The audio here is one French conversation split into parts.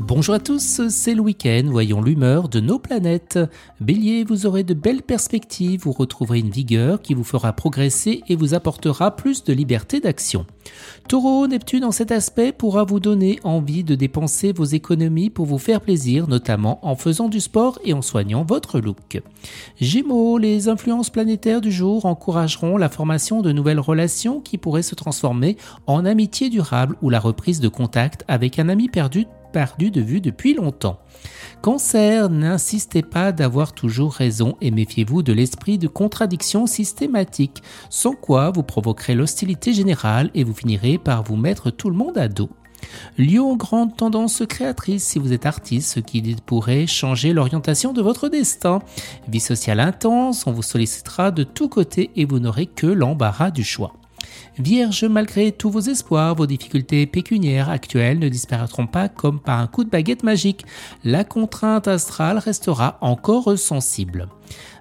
Bonjour à tous, c'est le week-end, voyons l'humeur de nos planètes. Bélier, vous aurez de belles perspectives, vous retrouverez une vigueur qui vous fera progresser et vous apportera plus de liberté d'action. Taureau, Neptune en cet aspect pourra vous donner envie de dépenser vos économies pour vous faire plaisir, notamment en faisant du sport et en soignant votre look. Gémeaux, les influences planétaires du jour encourageront la formation de nouvelles relations qui pourraient se transformer en amitié durable ou la reprise de contact avec un ami perdu perdu de vue depuis longtemps. Cancer, n'insistez pas d'avoir toujours raison et méfiez-vous de l'esprit de contradiction systématique, sans quoi vous provoquerez l'hostilité générale et vous finirez par vous mettre tout le monde à dos. Lion, grande tendance créatrice si vous êtes artiste, ce qui pourrait changer l'orientation de votre destin. Vie sociale intense, on vous sollicitera de tous côtés et vous n'aurez que l'embarras du choix. Vierge, malgré tous vos espoirs, vos difficultés pécuniaires actuelles ne disparaîtront pas comme par un coup de baguette magique. La contrainte astrale restera encore sensible.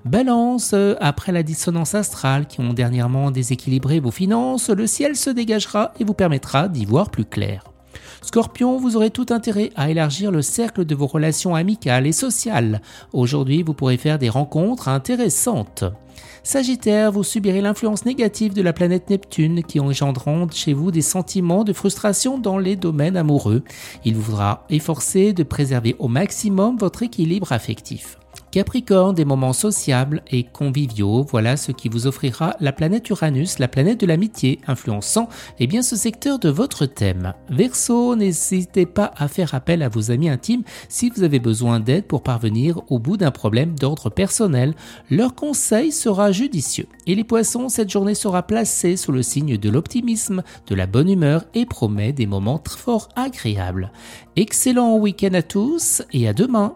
Balance, après la dissonance astrale qui ont dernièrement déséquilibré vos finances, le ciel se dégagera et vous permettra d'y voir plus clair. Scorpion, vous aurez tout intérêt à élargir le cercle de vos relations amicales et sociales. Aujourd'hui, vous pourrez faire des rencontres intéressantes. Sagittaire, vous subirez l'influence négative de la planète Neptune qui engendreront chez vous des sentiments de frustration dans les domaines amoureux. Il vous faudra efforcer de préserver au maximum votre équilibre affectif. Capricorne, des moments sociables et conviviaux, voilà ce qui vous offrira la planète Uranus, la planète de l'amitié, influençant eh bien, ce secteur de votre thème. Verseau, n'hésitez pas à faire appel à vos amis intimes si vous avez besoin d'aide pour parvenir au bout d'un problème d'ordre personnel. Leur conseil sera judicieux. Et les poissons, cette journée sera placée sous le signe de l'optimisme, de la bonne humeur et promet des moments fort agréables. Excellent week-end à tous et à demain